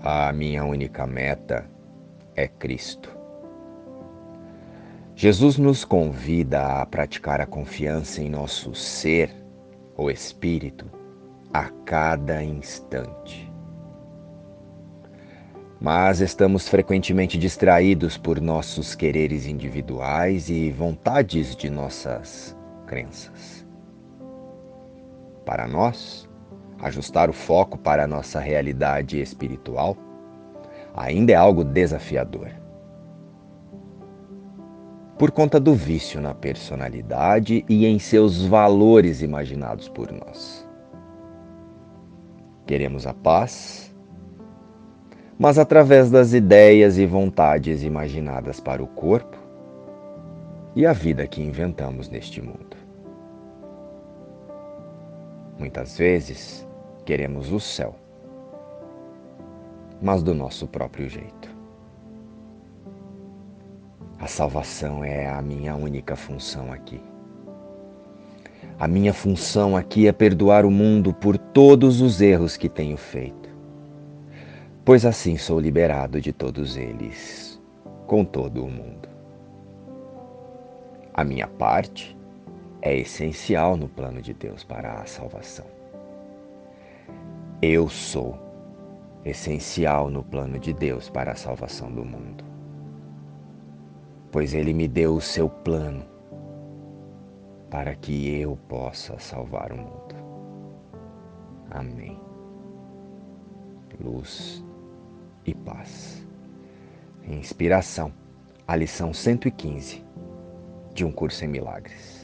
A minha única meta é Cristo. Jesus nos convida a praticar a confiança em nosso ser, o Espírito, a cada instante. Mas estamos frequentemente distraídos por nossos quereres individuais e vontades de nossas crenças. Para nós, ajustar o foco para a nossa realidade espiritual ainda é algo desafiador por conta do vício na personalidade e em seus valores imaginados por nós. Queremos a paz, mas através das ideias e vontades imaginadas para o corpo e a vida que inventamos neste mundo. Muitas vezes queremos o céu, mas do nosso próprio jeito. A salvação é a minha única função aqui. A minha função aqui é perdoar o mundo por todos os erros que tenho feito, pois assim sou liberado de todos eles, com todo o mundo. A minha parte é essencial no plano de Deus para a salvação. Eu sou essencial no plano de Deus para a salvação do mundo pois Ele me deu o seu plano para que eu possa salvar o mundo. Amém. Luz e paz. Inspiração, a lição 115 de um curso em milagres.